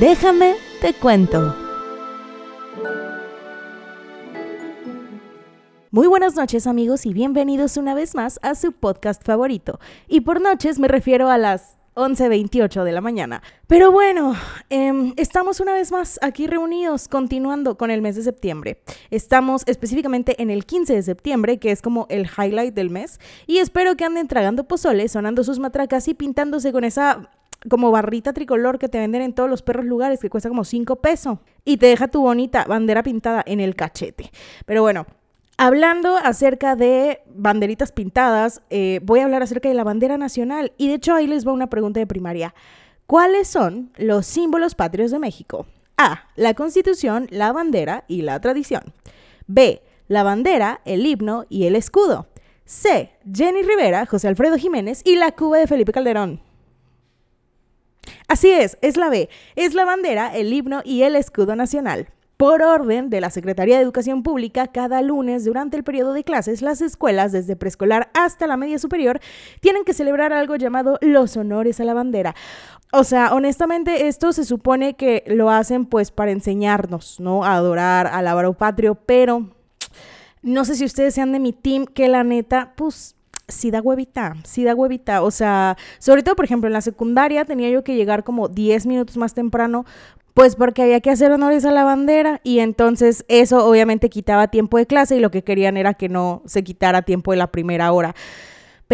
Déjame te cuento. Muy buenas noches amigos y bienvenidos una vez más a su podcast favorito. Y por noches me refiero a las 11.28 de la mañana. Pero bueno, em, estamos una vez más aquí reunidos, continuando con el mes de septiembre. Estamos específicamente en el 15 de septiembre, que es como el highlight del mes. Y espero que anden tragando pozole, sonando sus matracas y pintándose con esa como barrita tricolor que te venden en todos los perros lugares que cuesta como 5 pesos y te deja tu bonita bandera pintada en el cachete. Pero bueno, Hablando acerca de banderitas pintadas, eh, voy a hablar acerca de la bandera nacional. Y de hecho ahí les va una pregunta de primaria. ¿Cuáles son los símbolos patrios de México? A. La constitución, la bandera y la tradición. B. La bandera, el himno y el escudo. C. Jenny Rivera, José Alfredo Jiménez y la Cuba de Felipe Calderón. Así es, es la B. Es la bandera, el himno y el escudo nacional. Por orden de la Secretaría de Educación Pública, cada lunes durante el periodo de clases, las escuelas, desde preescolar hasta la media superior, tienen que celebrar algo llamado los honores a la bandera. O sea, honestamente, esto se supone que lo hacen pues para enseñarnos, ¿no? A adorar, al alabar patrio, pero no sé si ustedes sean de mi team, que la neta, pues sí da huevita, sí da huevita. O sea, sobre todo, por ejemplo, en la secundaria tenía yo que llegar como 10 minutos más temprano, pues porque había que hacer honores a la bandera y entonces eso obviamente quitaba tiempo de clase y lo que querían era que no se quitara tiempo de la primera hora.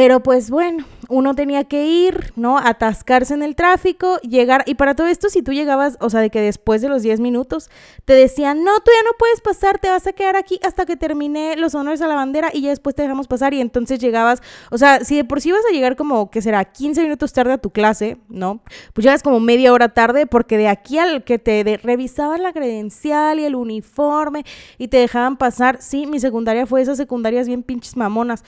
Pero pues bueno, uno tenía que ir, ¿no? Atascarse en el tráfico, llegar. Y para todo esto, si tú llegabas, o sea, de que después de los 10 minutos te decían, no, tú ya no puedes pasar, te vas a quedar aquí hasta que termine los honores a la bandera y ya después te dejamos pasar. Y entonces llegabas, o sea, si de por sí vas a llegar como, que será? 15 minutos tarde a tu clase, ¿no? Pues llegas como media hora tarde porque de aquí al que te revisaban la credencial y el uniforme y te dejaban pasar, sí, mi secundaria fue esas secundarias bien pinches mamonas.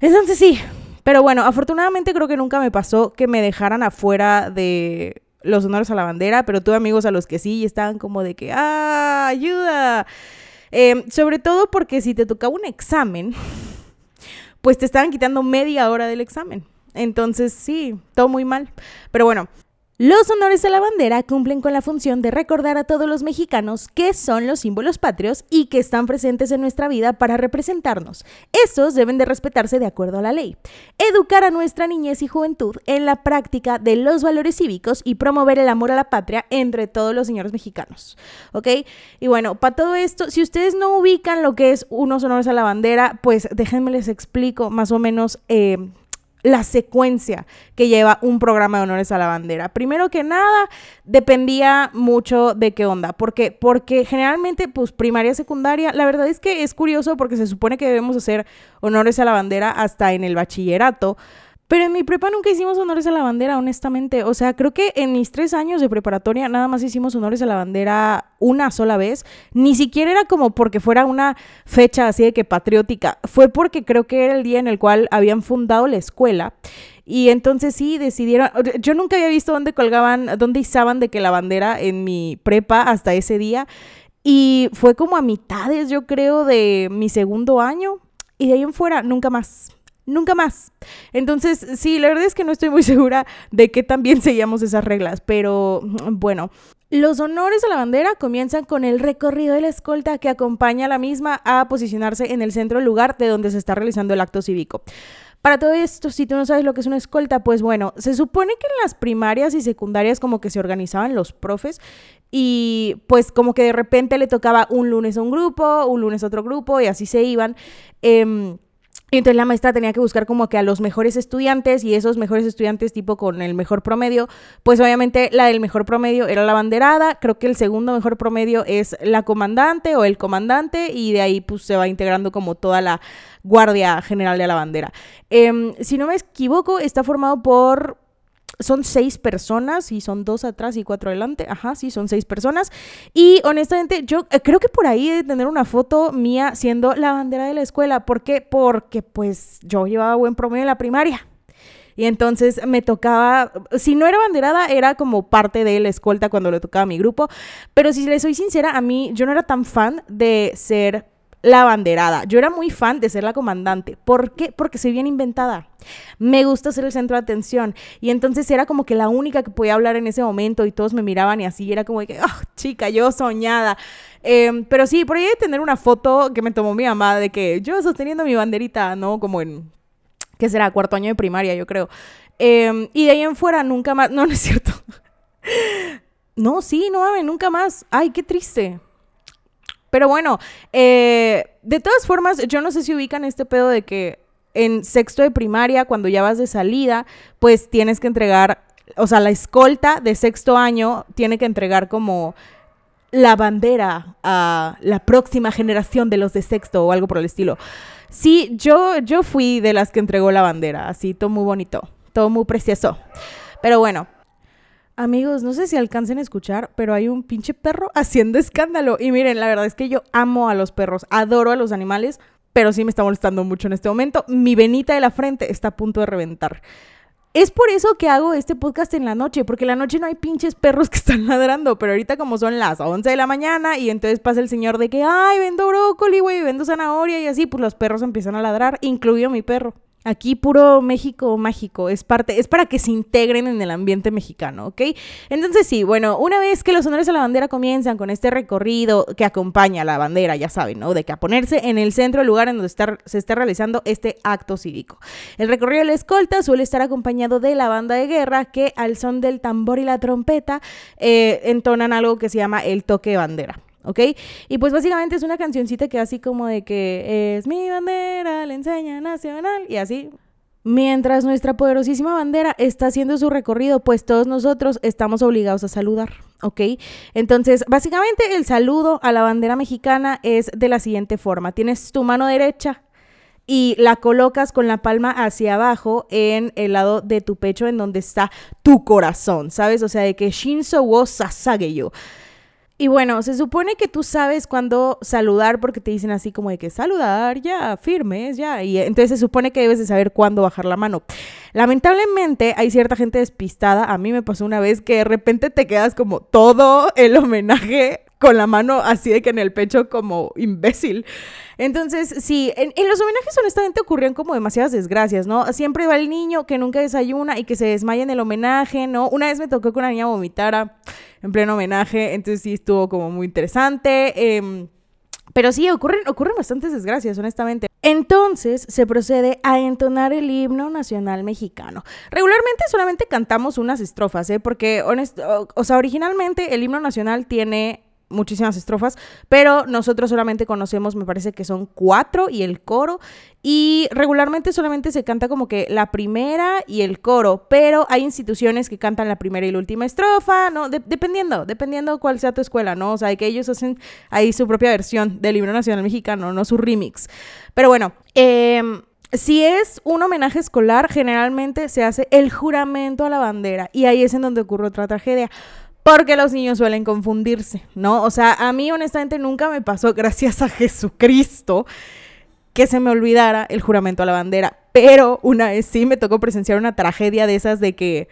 Entonces sí, pero bueno, afortunadamente creo que nunca me pasó que me dejaran afuera de los honores a la bandera, pero tuve amigos a los que sí y estaban como de que, ¡ah, ayuda! Em, sobre todo porque si te tocaba un examen, pues te estaban quitando media hora del examen. Entonces sí, todo muy mal. Pero bueno, los honores a la bandera cumplen con la función de recordar a todos los mexicanos qué son los símbolos patrios y que están presentes en nuestra vida para representarnos. Estos deben de respetarse de acuerdo a la ley. Educar a nuestra niñez y juventud en la práctica de los valores cívicos y promover el amor a la patria entre todos los señores mexicanos. ¿Ok? Y bueno, para todo esto, si ustedes no ubican lo que es unos honores a la bandera, pues déjenme les explico más o menos eh, la secuencia que lleva un programa de honores a la bandera. Primero que nada, dependía mucho de qué onda. ¿Por qué? Porque generalmente, pues primaria, secundaria, la verdad es que es curioso porque se supone que debemos hacer honores a la bandera hasta en el bachillerato. Pero en mi prepa nunca hicimos honores a la bandera, honestamente. O sea, creo que en mis tres años de preparatoria nada más hicimos honores a la bandera una sola vez. Ni siquiera era como porque fuera una fecha así de que patriótica. Fue porque creo que era el día en el cual habían fundado la escuela. Y entonces sí decidieron. Yo nunca había visto dónde colgaban, dónde izaban de que la bandera en mi prepa hasta ese día. Y fue como a mitades, yo creo, de mi segundo año. Y de ahí en fuera, nunca más nunca más. Entonces, sí, la verdad es que no estoy muy segura de que también seguíamos esas reglas, pero bueno. Los honores a la bandera comienzan con el recorrido de la escolta que acompaña a la misma a posicionarse en el centro del lugar de donde se está realizando el acto cívico. Para todo esto, si tú no sabes lo que es una escolta, pues bueno, se supone que en las primarias y secundarias como que se organizaban los profes y pues como que de repente le tocaba un lunes a un grupo, un lunes a otro grupo y así se iban. Eh, y entonces la maestra tenía que buscar como que a los mejores estudiantes y esos mejores estudiantes tipo con el mejor promedio, pues obviamente la del mejor promedio era la banderada, creo que el segundo mejor promedio es la comandante o el comandante y de ahí pues se va integrando como toda la guardia general de la bandera. Em, si no me equivoco, está formado por son seis personas y son dos atrás y cuatro adelante. Ajá, sí, son seis personas. Y honestamente, yo eh, creo que por ahí de tener una foto mía siendo la bandera de la escuela. ¿Por qué? Porque pues yo llevaba buen promedio en la primaria. Y entonces me tocaba, si no era banderada, era como parte de la escolta cuando le tocaba a mi grupo. Pero si le soy sincera, a mí yo no era tan fan de ser la banderada. Yo era muy fan de ser la comandante. ¿Por qué? Porque soy bien inventada. Me gusta ser el centro de atención. Y entonces era como que la única que podía hablar en ese momento y todos me miraban y así. Era como que, oh, chica, yo soñada. Em, pero sí, por ahí hay tener una foto que me tomó mi mamá de que yo sosteniendo mi banderita, ¿no? Como en, ¿qué será? Cuarto año de primaria, yo creo. Em, y de ahí en fuera nunca más, no, no es cierto. no, sí, no mames, nunca más. Ay, qué triste. Pero bueno, eh, de todas formas, yo no sé si ubican este pedo de que en sexto de primaria, cuando ya vas de salida, pues tienes que entregar, o sea, la escolta de sexto año tiene que entregar como la bandera a la próxima generación de los de sexto o algo por el estilo. Sí, yo, yo fui de las que entregó la bandera, así, todo muy bonito, todo muy precioso. Pero bueno, Amigos, no sé si alcancen a escuchar, pero hay un pinche perro haciendo escándalo. Y miren, la verdad es que yo amo a los perros, adoro a los animales, pero sí me está molestando mucho en este momento. Mi venita de la frente está a punto de reventar. Es por eso que hago este podcast en la noche, porque en la noche no hay pinches perros que están ladrando, pero ahorita como son las 11 de la mañana y entonces pasa el señor de que, ay, vendo brócoli, güey, vendo zanahoria y así, pues los perros empiezan a ladrar, incluido mi perro. Aquí puro México mágico, es parte, es para que se integren en el ambiente mexicano, ¿ok? Entonces sí, bueno, una vez que los honores a la bandera comienzan con este recorrido que acompaña a la bandera, ya saben, ¿no? De que a ponerse en el centro, el lugar en donde se está realizando este acto cívico. El recorrido de la escolta suele estar acompañado de la banda de guerra que al son del tambor y la trompeta eh, entonan algo que se llama el toque de bandera. ¿Ok? Y pues básicamente es una cancioncita que así como de que es mi bandera, la enseña nacional y así. Mientras nuestra poderosísima bandera está haciendo su recorrido, pues todos nosotros estamos obligados a saludar, ¿ok? Entonces, básicamente el saludo a la bandera mexicana es de la siguiente forma. Tienes tu mano derecha y la colocas con la palma hacia abajo en el lado de tu pecho en donde está tu corazón, ¿sabes? O sea, de que Shinzo wo Sasageyo. Y bueno, se supone que tú sabes cuándo saludar porque te dicen así como de que saludar, ya, firmes, ya. Y entonces se supone que debes de saber cuándo bajar la mano. Lamentablemente hay cierta gente despistada. A mí me pasó una vez que de repente te quedas como todo el homenaje con la mano así de que en el pecho como imbécil. Entonces, sí, en, los homenajes honestamente ocurrían como demasiadas desgracias, ¿no? Siempre va el niño que nunca desayuna y que se desmaya en el homenaje, ¿no? Una vez me tocó que una niña vomitara en pleno homenaje, entonces sí estuvo como muy interesante. Em, pero sí, ocurren, ocurren bastantes desgracias, honestamente. Entonces se procede a entonar el himno nacional mexicano. Regularmente solamente cantamos unas estrofas, ¿eh? Porque, honesto, o sea, originalmente el himno nacional tiene muchísimas estrofas, pero nosotros solamente conocemos, me parece que son cuatro y el coro, y regularmente solamente se canta como que la primera y el coro, pero hay instituciones que cantan la primera y la última estrofa, ¿no? dependiendo, dependiendo cuál sea tu escuela, ¿no? O sea, que ellos hacen ahí su propia versión del himno nacional mexicano, no su remix. Pero bueno, eh, si es un homenaje escolar, generalmente se hace el juramento a la bandera, y ahí es en donde ocurre otra tragedia porque los niños suelen confundirse, ¿no? O sea, a mí honestamente nunca me pasó, gracias a Jesucristo, que se me olvidara el juramento a la bandera. Pero una vez sí me tocó presenciar una tragedia de esas de que,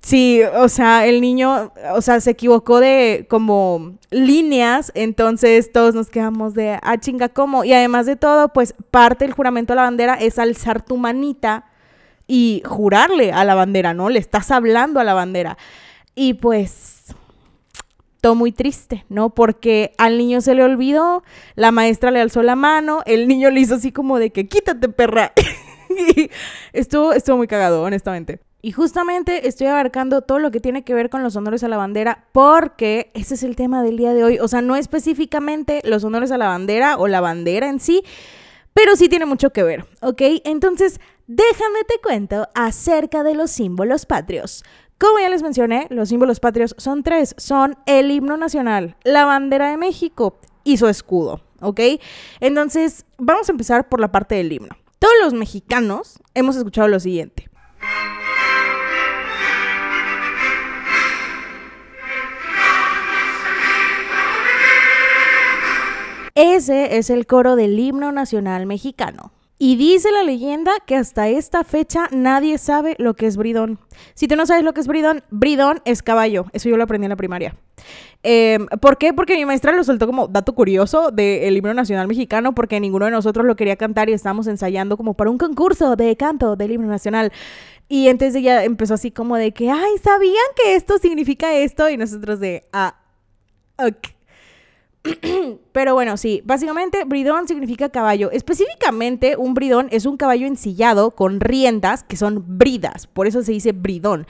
sí, o sea, el niño, o sea, se equivocó de como líneas, entonces todos nos quedamos de, ah, chinga, ¿cómo? Y además de todo, pues parte del juramento a la bandera es alzar tu manita y jurarle a la bandera, ¿no? Le estás hablando a la bandera. Y pues todo muy triste, ¿no? Porque al niño se le olvidó, la maestra le alzó la mano, el niño le hizo así como de que quítate, perra. y estuvo, estuvo muy cagado, honestamente. Y justamente estoy abarcando todo lo que tiene que ver con los honores a la bandera porque ese es el tema del día de hoy. O sea, no específicamente los honores a la bandera o la bandera en sí, pero sí tiene mucho que ver, ¿ok? Entonces, déjame te cuento acerca de los símbolos patrios. Como ya les mencioné, los símbolos patrios son tres. Son el himno nacional, la bandera de México y su escudo, ¿ok? Entonces, vamos a empezar por la parte del himno. Todos los mexicanos hemos escuchado lo siguiente. Ese es el coro del himno nacional mexicano. Y dice la leyenda que hasta esta fecha nadie sabe lo que es bridón. Si tú no sabes lo que es bridón, bridón es caballo. Eso yo lo aprendí en la primaria. Em, ¿Por qué? Porque mi maestra lo soltó como dato curioso del himno nacional mexicano, porque ninguno de nosotros lo quería cantar y estábamos ensayando como para un concurso de canto del himno nacional. Y entonces ella empezó así como de que, ay, ¿sabían que esto significa esto? Y nosotros de, ah, ok. Pero bueno, sí, básicamente bridón significa caballo. Específicamente, un bridón es un caballo ensillado con riendas que son bridas, por eso se dice bridón.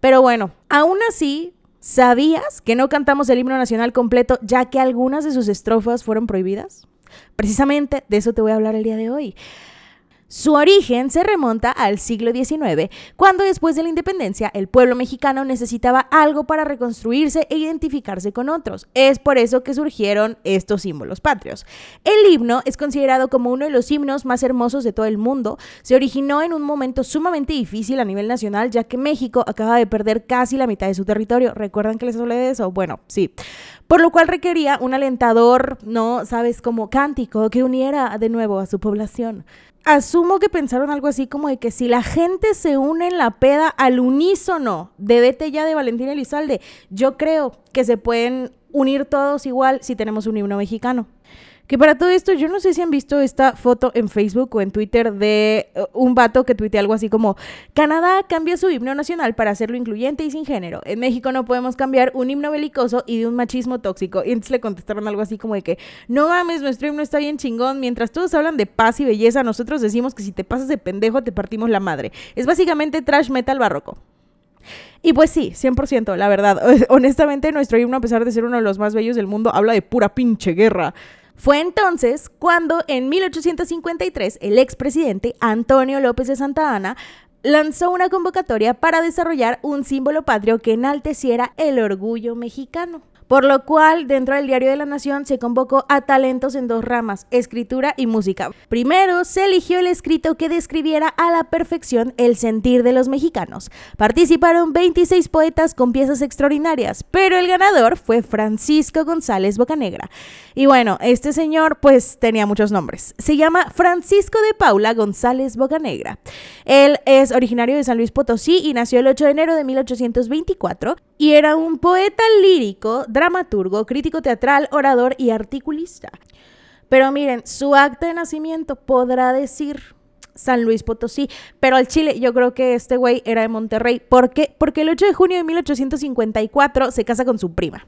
Pero bueno, aún así, ¿sabías que no cantamos el himno nacional completo ya que algunas de sus estrofas fueron prohibidas? Precisamente de eso te voy a hablar el día de hoy. Su origen se remonta al siglo XIX, cuando después de la independencia el pueblo mexicano necesitaba algo para reconstruirse e identificarse con otros. Es por eso que surgieron estos símbolos patrios. El himno es considerado como uno de los himnos más hermosos de todo el mundo. Se originó en un momento sumamente difícil a nivel nacional, ya que México acaba de perder casi la mitad de su territorio. ¿Recuerdan que les hablé de eso? Bueno, sí por lo cual requería un alentador, ¿no? Sabes, como cántico que uniera de nuevo a su población asumo que pensaron algo así como de que si la gente se une en la peda al unísono de Vete ya de Valentín Elizalde, yo creo que se pueden unir todos igual si tenemos un himno mexicano. Que para todo esto, yo no sé si han visto esta foto en Facebook o en Twitter de uh, un vato que tuitea algo así como: Canadá cambia su himno nacional para hacerlo incluyente y sin género. En México no podemos cambiar un himno belicoso y de un machismo tóxico. Y entonces le contestaron algo así como de que: No mames, nuestro himno está bien chingón. Mientras todos hablan de paz y belleza, nosotros decimos que si te pasas de pendejo te partimos la madre. Es básicamente trash metal barroco. Y pues sí, 100%, la verdad. Honestamente, nuestro himno, a pesar de ser uno de los más bellos del mundo, habla de pura pinche guerra. Fue entonces cuando en 1853 el expresidente Antonio López de Santa Ana lanzó una convocatoria para desarrollar un símbolo patrio que enalteciera el orgullo mexicano por lo cual dentro del Diario de la Nación se convocó a talentos en dos ramas, escritura y música. Primero, se eligió el escrito que describiera a la perfección el sentir de los mexicanos. Participaron 26 poetas con piezas extraordinarias, pero el ganador fue Francisco González Bocanegra. Y bueno, este señor pues tenía muchos nombres. Se llama Francisco de Paula González Bocanegra. Él es originario de San Luis Potosí y nació el 8 de enero de 1824 y era un poeta lírico dramaturgo, crítico teatral, orador y articulista. Pero miren, su acta de nacimiento podrá decir San Luis Potosí, pero al Chile yo creo que este güey era de Monterrey. ¿Por qué? Porque el 8 de junio de 1854 se casa con su prima.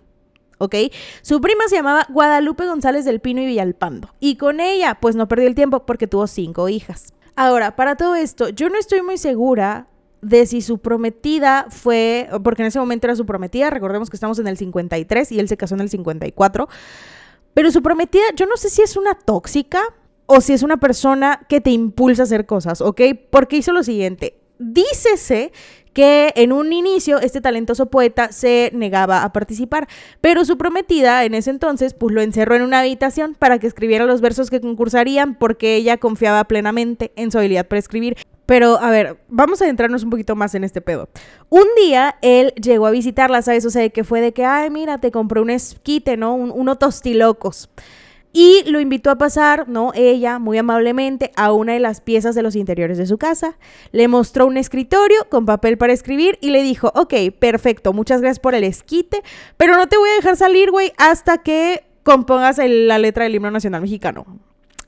¿ok? Su prima se llamaba Guadalupe González del Pino y Villalpando. Y con ella, pues no perdió el tiempo porque tuvo cinco hijas. Ahora, para todo esto, yo no estoy muy segura de si su prometida fue, porque en ese momento era su prometida, recordemos que estamos en el 53 y él se casó en el 54, pero su prometida, yo no sé si es una tóxica o si es una persona que te impulsa a hacer cosas, ¿ok? Porque hizo lo siguiente, dícese que en un inicio este talentoso poeta se negaba a participar, pero su prometida en ese entonces pues lo encerró en una habitación para que escribiera los versos que concursarían porque ella confiaba plenamente en su habilidad para escribir. Pero, a ver, vamos a adentrarnos un poquito más en este pedo. Un día él llegó a visitarla, ¿sabes? O sea, que fue de que, ay, mira, te compré un esquite, ¿no? Un, uno tostilocos. Y lo invitó a pasar, ¿no? Ella, muy amablemente, a una de las piezas de los interiores de su casa. Le mostró un escritorio con papel para escribir y le dijo, ok, perfecto, muchas gracias por el esquite, pero no te voy a dejar salir, güey, hasta que compongas la letra del himno nacional mexicano.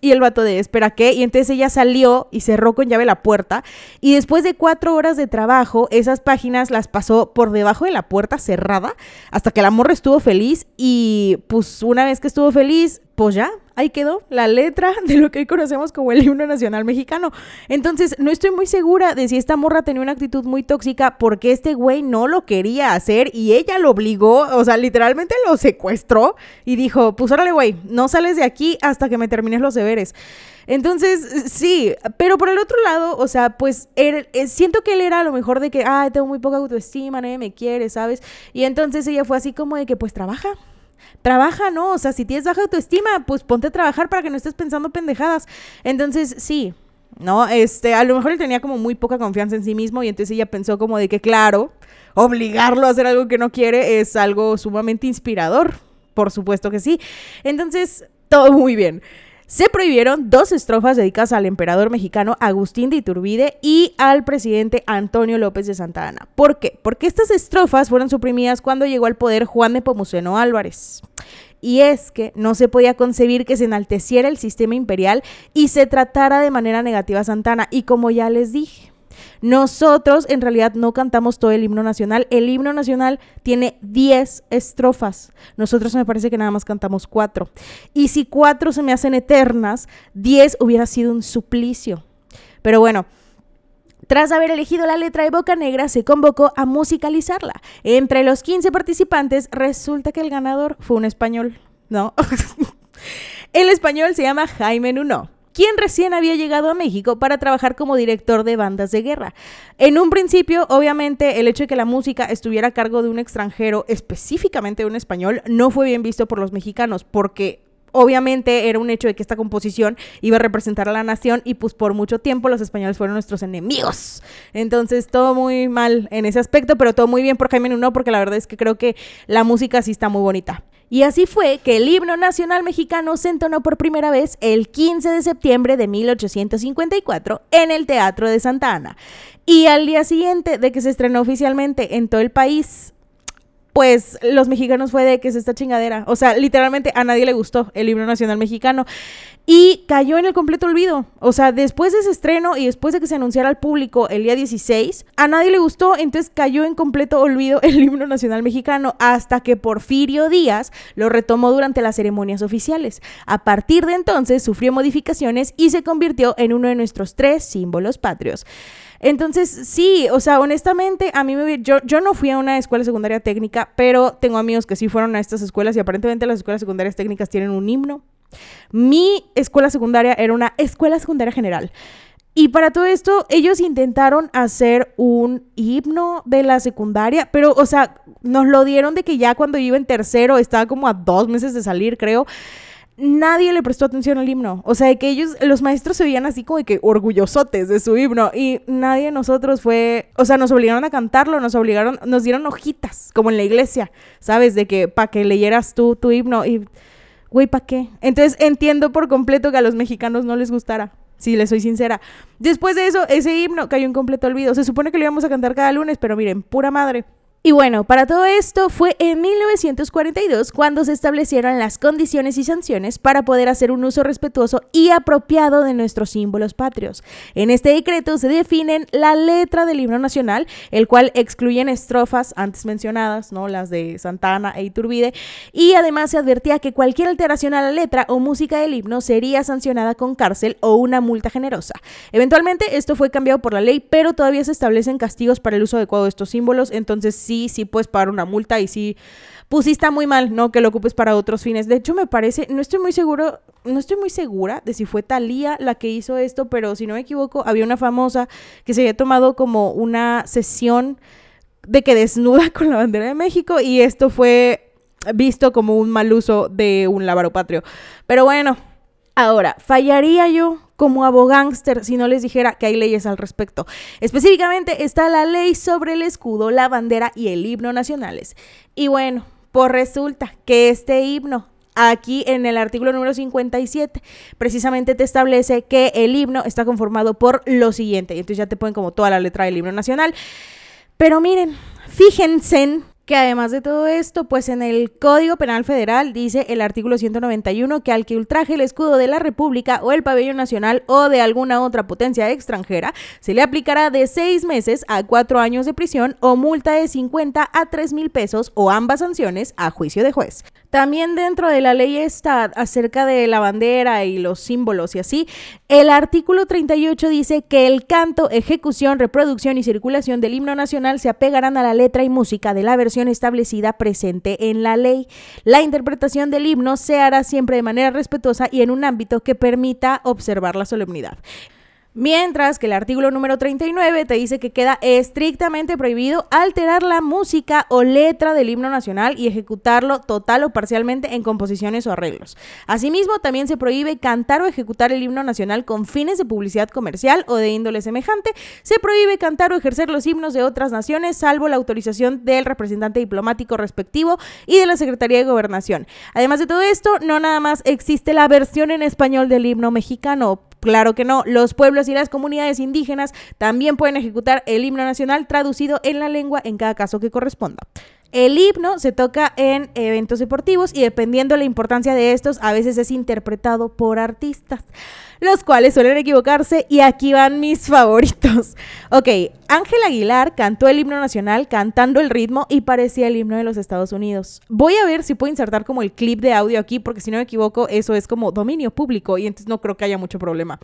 Y el vato de, espera, ¿qué? Y entonces ella salió y cerró con llave la puerta. Y después de cuatro horas de trabajo, esas páginas las pasó por debajo de la puerta cerrada hasta que la morra estuvo feliz. Y pues una vez que estuvo feliz, pues ya, ahí quedó la letra de lo que hoy conocemos como el himno nacional mexicano. Entonces, no estoy muy segura de si esta morra tenía una actitud muy tóxica porque este güey no lo quería hacer y ella lo obligó, o sea, literalmente lo secuestró y dijo, pues órale, güey, no sales de aquí hasta que me termines los deberes. Entonces, sí, pero por el otro lado, o sea, pues eh, siento que él era a lo mejor de que, ay, tengo muy poca autoestima, nadie me quiere, ¿sabes? Y entonces ella fue así como de que, pues trabaja, trabaja, ¿no? O sea, si tienes baja autoestima, pues ponte a trabajar para que no estés pensando pendejadas. Entonces, sí, ¿no? Este, a lo mejor él tenía como muy poca confianza en sí mismo y entonces ella pensó como de que, claro, obligarlo a hacer algo que no quiere es algo sumamente inspirador. Por supuesto que sí. Entonces, todo muy bien. Se prohibieron dos estrofas dedicadas al emperador mexicano Agustín de Iturbide y al presidente Antonio López de Santa Ana. ¿Por qué? Porque estas estrofas fueron suprimidas cuando llegó al poder Juan de Pomuceno Álvarez. Y es que no se podía concebir que se enalteciera el sistema imperial y se tratara de manera negativa a Santana. Y como ya les dije, nosotros en realidad no cantamos todo el himno nacional. El himno nacional tiene 10 estrofas. Nosotros me parece que nada más cantamos 4. Y si 4 se me hacen eternas, 10 hubiera sido un suplicio. Pero bueno, tras haber elegido la letra de Boca Negra, se convocó a musicalizarla. Entre los 15 participantes, resulta que el ganador fue un español. No. el español se llama Jaime Nuno quien recién había llegado a México para trabajar como director de bandas de guerra. En un principio, obviamente, el hecho de que la música estuviera a cargo de un extranjero, específicamente de un español, no fue bien visto por los mexicanos, porque obviamente era un hecho de que esta composición iba a representar a la nación y pues por mucho tiempo los españoles fueron nuestros enemigos. Entonces todo muy mal en ese aspecto, pero todo muy bien por Jaime Nuno porque la verdad es que creo que la música sí está muy bonita. Y así fue que el himno nacional mexicano se entonó por primera vez el 15 de septiembre de 1854 en el Teatro de Santa Ana. Y al día siguiente de que se estrenó oficialmente en todo el país, pues los mexicanos fue de que es esta chingadera. O sea, literalmente a nadie le gustó el himno nacional mexicano. Y cayó en el completo olvido. O sea, después de ese estreno y después de que se anunciara al público el día 16, a nadie le gustó, entonces cayó en completo olvido el himno nacional mexicano hasta que Porfirio Díaz lo retomó durante las ceremonias oficiales. A partir de entonces sufrió modificaciones y se convirtió en uno de nuestros tres símbolos patrios. Entonces, sí, o sea, honestamente, a mí me... Yo, yo no fui a una escuela secundaria técnica, pero tengo amigos que sí fueron a estas escuelas y aparentemente las escuelas secundarias técnicas tienen un himno. Mi escuela secundaria era una escuela secundaria general. Y para todo esto, ellos intentaron hacer un himno de la secundaria, pero, o sea, nos lo dieron de que ya cuando iba en tercero, estaba como a dos meses de salir, creo nadie le prestó atención al himno. O sea, que ellos, los maestros se veían así como que orgullosotes de su himno y nadie de nosotros fue, o sea, nos obligaron a cantarlo, nos obligaron, nos dieron hojitas, como en la iglesia, ¿sabes? De que para que leyeras tú tu himno y, güey, ¿para qué? Entonces entiendo por completo que a los mexicanos no les gustara. Si les soy sincera. Después de eso, ese himno cayó en completo olvido. Se supone que lo íbamos a cantar cada lunes, pero miren, pura madre. Y bueno, para todo esto fue en 1942 cuando se establecieron las condiciones y sanciones para poder hacer un uso respetuoso y apropiado de nuestros símbolos patrios. En este decreto se definen la letra del himno nacional, el cual excluyen estrofas antes mencionadas, ¿no? Las de Santana e Iturbide, y además se advertía que cualquier alteración a la letra o música del himno sería sancionada con cárcel o una multa generosa. Eventualmente esto fue cambiado por la ley, pero todavía se establecen castigos para el uso adecuado de estos símbolos, entonces sí sí, puedes pagar una multa y sí, pues sí está muy mal, ¿no? Que lo ocupes para otros fines. De hecho, me parece, no estoy muy seguro, no estoy muy segura de si fue Talía la que hizo esto, pero si no me equivoco, había una famosa que se había tomado como una sesión de que desnuda con la bandera de México y esto fue visto como un mal uso de un lábaro patrio. Pero bueno, ahora, ¿fallaría yo como abogánster si no les dijera que hay leyes al respecto. Específicamente está la ley sobre el escudo, la bandera y el himno nacionales. Y bueno, pues resulta que este himno aquí en el artículo número 57 precisamente te establece que el himno está conformado por lo siguiente. Y entonces ya te ponen como toda la letra del himno nacional. Pero miren, fíjense que además de todo esto, pues en el Código Penal Federal dice el artículo 191 que al que ultraje el escudo de la República o el pabellón nacional o de alguna otra potencia extranjera, se le aplicará de seis meses a cuatro años de prisión o multa de 50 a 3 mil pesos o ambas sanciones a juicio de juez. También dentro de la ley está acerca de la bandera y los símbolos y así, el artículo 38 dice que el canto, ejecución, reproducción y circulación del himno nacional se apegarán a la letra y música de la versión establecida presente en la ley. La interpretación del himno se hará siempre de manera respetuosa y en un ámbito que permita observar la solemnidad. Mientras que el artículo número 39 te dice que queda estrictamente prohibido alterar la música o letra del himno nacional y ejecutarlo total o parcialmente en composiciones o arreglos. Asimismo, también se prohíbe cantar o ejecutar el himno nacional con fines de publicidad comercial o de índole semejante. Se prohíbe cantar o ejercer los himnos de otras naciones, salvo la autorización del representante diplomático respectivo y de la Secretaría de Gobernación. Además de todo esto, no nada más existe la versión en español del himno mexicano Claro que no, los pueblos y las comunidades indígenas también pueden ejecutar el himno nacional traducido en la lengua en cada caso que corresponda. El himno se toca en eventos deportivos y dependiendo de la importancia de estos, a veces es interpretado por artistas, los cuales suelen equivocarse y aquí van mis favoritos. Ok, Ángel Aguilar cantó el himno nacional cantando el ritmo y parecía el himno de los Estados Unidos. Voy a ver si puedo insertar como el clip de audio aquí porque si no me equivoco eso es como dominio público y entonces no creo que haya mucho problema.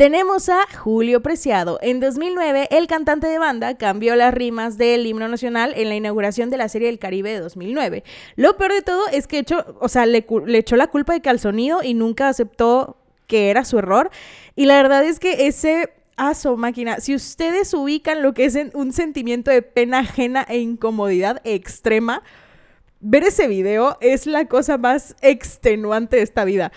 Tenemos a Julio Preciado. En 2009, el cantante de banda cambió las rimas del himno nacional en la inauguración de la Serie del Caribe de 2009. Lo peor de todo es que echó, o sea, le, echó la culpa de que al sonido y nunca aceptó que era su error. Y la verdad es que ese aso máquina, si ustedes ubican lo que es un sentimiento de pena ajena e incomodidad extrema, ver ese video es la cosa más extenuante de esta vida.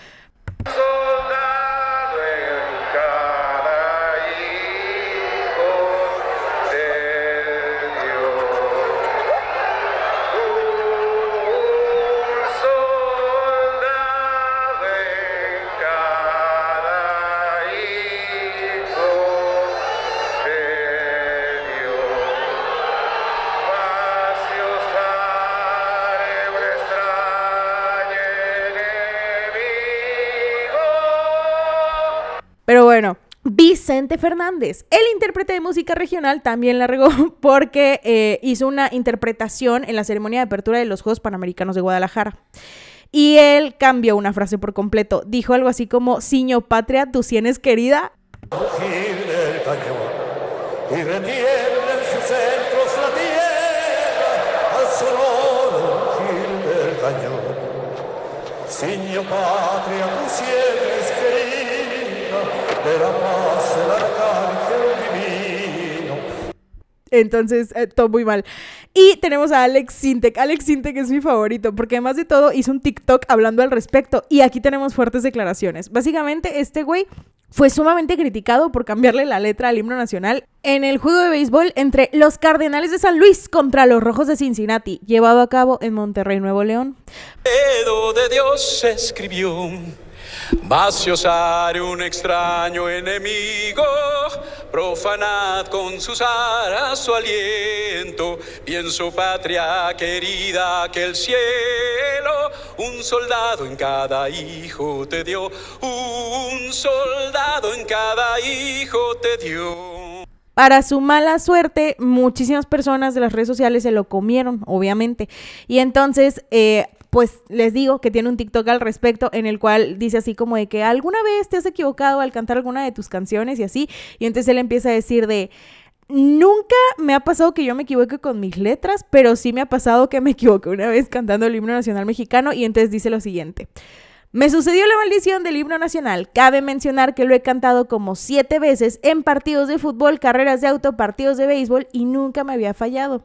Fernández, el intérprete de música regional, también la regó porque eh, hizo una interpretación en la ceremonia de apertura de los Juegos Panamericanos de Guadalajara. Y él cambió una frase por completo. Dijo algo así como, Siño patria, tú tienes querida. Siño patria, tú entonces, eh, todo muy mal. Y tenemos a Alex Sintek. Alex Sintek es mi favorito porque además de todo hizo un TikTok hablando al respecto. Y aquí tenemos fuertes declaraciones. Básicamente, este güey fue sumamente criticado por cambiarle la letra al himno nacional en el juego de béisbol entre los Cardenales de San Luis contra los Rojos de Cincinnati, llevado a cabo en Monterrey, Nuevo León. de Dios escribió Vaciosar un extraño enemigo, profanad con sus aras su aliento, y en su patria querida que el cielo, un soldado en cada hijo te dio, un soldado en cada hijo te dio. Para su mala suerte, muchísimas personas de las redes sociales se lo comieron, obviamente. Y entonces, eh, pues les digo que tiene un TikTok al respecto en el cual dice así como de que alguna vez te has equivocado al cantar alguna de tus canciones y así. Y entonces él empieza a decir de... Nunca me ha pasado que yo me equivoque con mis letras, pero sí me ha pasado que me equivoqué una vez cantando el himno nacional mexicano y entonces dice lo siguiente. Me sucedió la maldición del himno nacional. Cabe mencionar que lo he cantado como siete veces en partidos de fútbol, carreras de auto, partidos de béisbol y nunca me había fallado.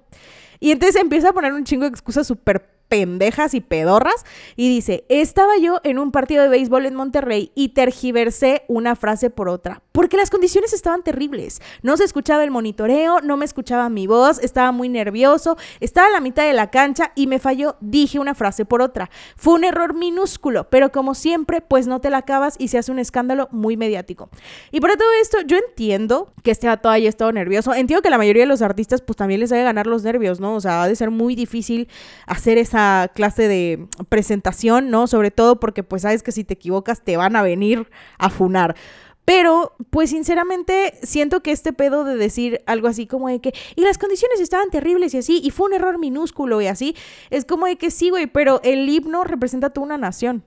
Y entonces empieza a poner un chingo de excusas súper pendejas y pedorras y dice, estaba yo en un partido de béisbol en Monterrey y tergiversé una frase por otra, porque las condiciones estaban terribles. No se escuchaba el monitoreo, no me escuchaba mi voz, estaba muy nervioso, estaba a la mitad de la cancha y me falló, dije una frase por otra. Fue un error minúsculo, pero como siempre, pues no te la acabas y se hace un escándalo muy mediático. Y por todo esto, yo entiendo que este vato haya estado nervioso, entiendo que la mayoría de los artistas pues también les ha de ganar los nervios, ¿no? O sea, ha de ser muy difícil hacer esa clase de presentación, ¿no? Sobre todo porque pues sabes que si te equivocas te van a venir a funar. Pero, pues sinceramente, siento que este pedo de decir algo así como de que, y las condiciones estaban terribles y así, y fue un error minúsculo y así, es como de que sí, güey, pero el himno representa toda una nación.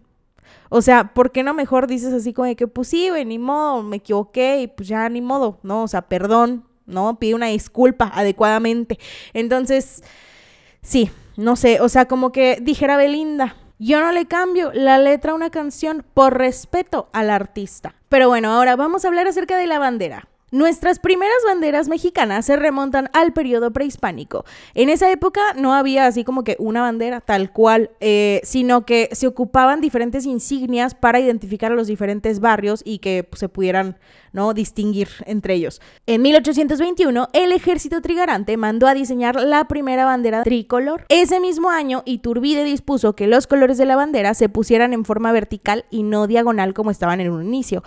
O sea, ¿por qué no mejor dices así como de que, pues sí, güey, ni modo, me equivoqué y pues ya ni modo, ¿no? O sea, perdón, ¿no? Pide una disculpa adecuadamente. Entonces, sí, no sé, o sea, como que dijera Belinda, yo no le cambio la letra a una canción por respeto al artista. Pero bueno, ahora vamos a hablar acerca de la bandera. Nuestras primeras banderas mexicanas se remontan al periodo prehispánico. En esa época no había así como que una bandera tal cual, eh, sino que se ocupaban diferentes insignias para identificar a los diferentes barrios y que pues, se pudieran ¿no? distinguir entre ellos. En 1821, el ejército trigarante mandó a diseñar la primera bandera tricolor. Ese mismo año, Iturbide dispuso que los colores de la bandera se pusieran en forma vertical y no diagonal como estaban en un inicio.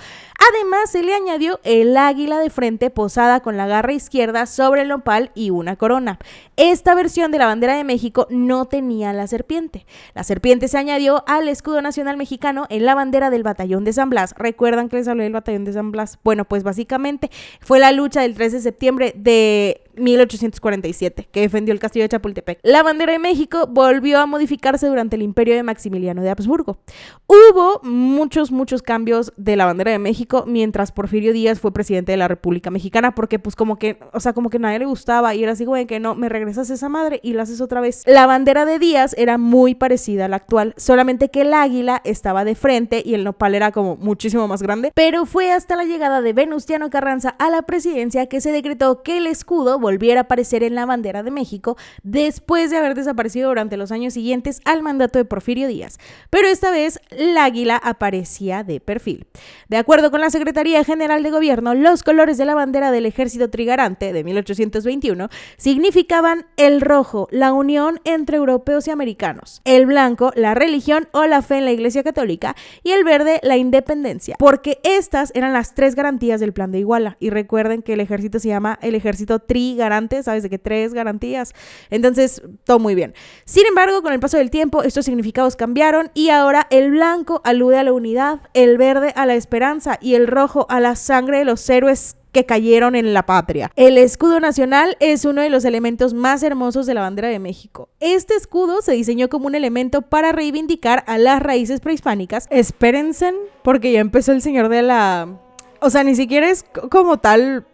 Además, se le añadió el águila de frente posada con la garra izquierda sobre el nopal y una corona. Esta versión de la bandera de México no tenía la serpiente. La serpiente se añadió al escudo nacional mexicano en la bandera del batallón de San Blas. ¿Recuerdan que les hablé del batallón de San Blas? Pues básicamente fue la lucha del 13 de septiembre de 1847, que defendió el castillo de Chapultepec. La bandera de México volvió a modificarse durante el imperio de Maximiliano de Habsburgo. Hubo muchos, muchos cambios de la bandera de México mientras Porfirio Díaz fue presidente de la República Mexicana, porque pues como que, o sea, como que nadie le gustaba y era así, güey, que no, me regresas esa madre y la haces otra vez. La bandera de Díaz era muy parecida a la actual, solamente que el águila estaba de frente y el nopal era como muchísimo más grande, pero fue hasta la llegada de Venustiano Carranza a la presidencia que se decretó que el escudo volviera a aparecer en la bandera de México después de haber desaparecido durante los años siguientes al mandato de Porfirio Díaz. Pero esta vez el águila aparecía de perfil. De acuerdo con la Secretaría General de Gobierno, los colores de la bandera del Ejército Trigarante de 1821 significaban el rojo, la unión entre europeos y americanos, el blanco, la religión o la fe en la Iglesia Católica y el verde, la independencia, porque estas eran las tres garantías del plan de Iguala. Y recuerden que el ejército se llama el Ejército Tri garante, ¿sabes? De que tres garantías. Entonces, todo muy bien. Sin embargo, con el paso del tiempo, estos significados cambiaron y ahora el blanco alude a la unidad, el verde a la esperanza y el rojo a la sangre de los héroes que cayeron en la patria. El escudo nacional es uno de los elementos más hermosos de la bandera de México. Este escudo se diseñó como un elemento para reivindicar a las raíces prehispánicas. Espérense, porque ya empezó el señor de la... O sea, ni siquiera es como tal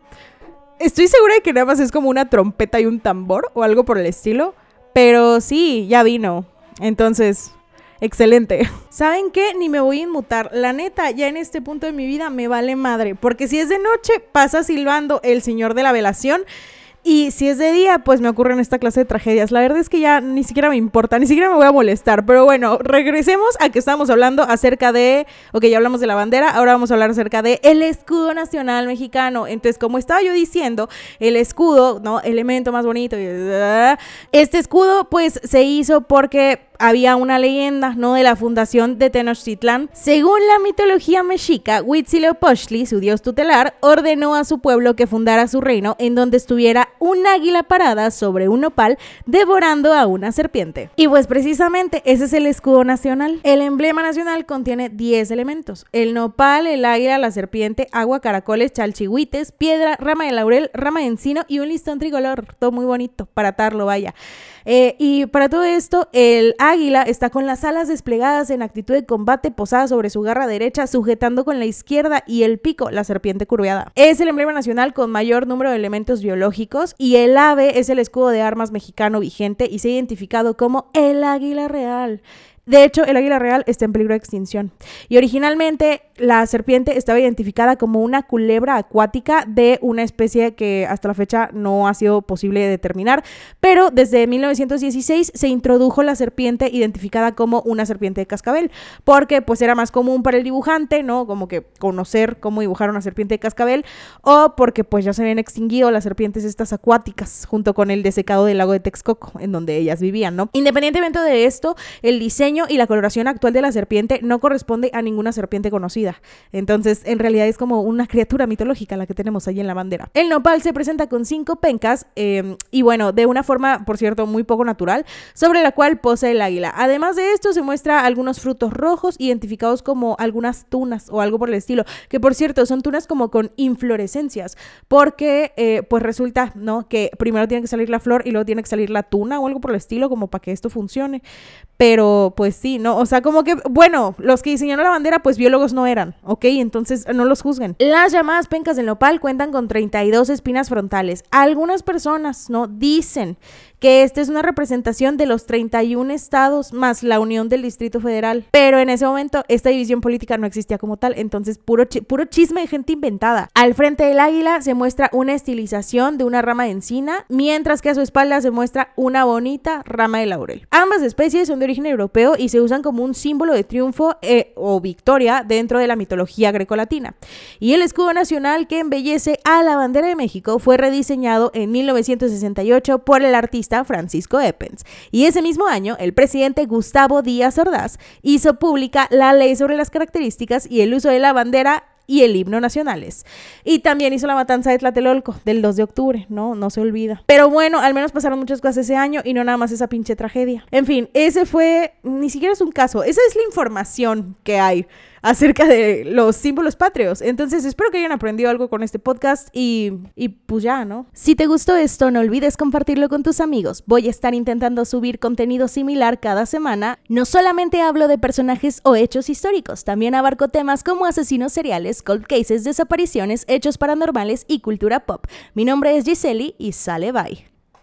Estoy segura de que nada más es como una trompeta y un tambor o algo por el estilo. Pero sí, ya vino. Entonces, excelente. ¿Saben qué? Ni me voy a inmutar. La neta, ya en este punto de mi vida me vale madre. Porque si es de noche, pasa silbando el señor de la velación. Y si es de día, pues me ocurren esta clase de tragedias. La verdad es que ya ni siquiera me importa, ni siquiera me voy a molestar. Pero bueno, regresemos a que estamos hablando acerca de. Ok, ya hablamos de la bandera, ahora vamos a hablar acerca de el escudo nacional mexicano. Entonces, como estaba yo diciendo, el escudo, ¿no? Elemento más bonito. Este escudo, pues se hizo porque había una leyenda, ¿no? De la fundación de Tenochtitlán. Según la mitología mexica, Huitzilopochtli, su dios tutelar, ordenó a su pueblo que fundara su reino en donde estuviera un águila parada sobre un nopal devorando a una serpiente. Y pues precisamente ese es el escudo nacional. El emblema nacional contiene 10 elementos. El nopal, el águila, la serpiente, agua, caracoles, chalchihuites, piedra, rama de laurel, rama de encino y un listón tricolor. Todo muy bonito para atarlo, vaya. Eh, y para todo esto, el águila está con las alas desplegadas en actitud de combate posada sobre su garra derecha, sujetando con la izquierda y el pico la serpiente curveada. Es el emblema nacional con mayor número de elementos biológicos y el ave es el escudo de armas mexicano vigente y se ha identificado como el águila real. De hecho, el águila real está en peligro de extinción. Y originalmente la serpiente estaba identificada como una culebra acuática de una especie que hasta la fecha no ha sido posible determinar, pero desde 1916 se introdujo la serpiente identificada como una serpiente de cascabel, porque pues era más común para el dibujante, ¿no? Como que conocer cómo dibujar una serpiente de cascabel, o porque pues ya se habían extinguido las serpientes estas acuáticas junto con el desecado del lago de Texcoco, en donde ellas vivían, ¿no? Independientemente de esto, el diseño y la coloración actual de la serpiente no corresponde a ninguna serpiente conocida. Entonces, en realidad es como una criatura mitológica la que tenemos ahí en la bandera. El nopal se presenta con cinco pencas em, y bueno, de una forma, por cierto, muy poco natural, sobre la cual posa el águila. Además de esto, se muestra algunos frutos rojos identificados como algunas tunas o algo por el estilo, que por cierto son tunas como con inflorescencias, porque eh, pues resulta, ¿no? Que primero tiene que salir la flor y luego tiene que salir la tuna o algo por el estilo como para que esto funcione. Pero pues sí, ¿no? O sea, como que, bueno, los que diseñaron la bandera, pues biólogos no eran, ¿ok? Entonces no los juzguen. Las llamadas pencas del nopal cuentan con 32 espinas frontales. Algunas personas, ¿no? Dicen que esta es una representación de los 31 estados más la unión del Distrito Federal. Pero en ese momento esta división política no existía como tal, entonces puro, puro chisme de gente inventada. Al frente del águila se muestra una estilización de una rama de encina, mientras que a su espalda se muestra una bonita rama de laurel. Ambas especies son de origen europeo y se usan como un símbolo de triunfo eh, o victoria dentro de la mitología grecolatina. Y el escudo nacional que embellece a la bandera de México fue rediseñado en 1968 por el artista Francisco Eppens. Y ese mismo año, el presidente Gustavo Díaz Ordaz hizo pública la ley sobre las características y el uso de la bandera y el himno nacionales. Y también hizo la matanza de Tlatelolco del 2 de octubre, ¿no? No se olvida. Pero bueno, al menos pasaron muchas cosas ese año y no nada más esa pinche tragedia. En fin, ese fue, ni siquiera es un caso, esa es la información que hay acerca de los símbolos patrios. Entonces espero que hayan aprendido algo con este podcast y, y pues ya, ¿no? Si te gustó esto, no olvides compartirlo con tus amigos. Voy a estar intentando subir contenido similar cada semana. No solamente hablo de personajes o hechos históricos, también abarco temas como asesinos seriales, cold cases, desapariciones, hechos paranormales y cultura pop. Mi nombre es Giseli y sale bye.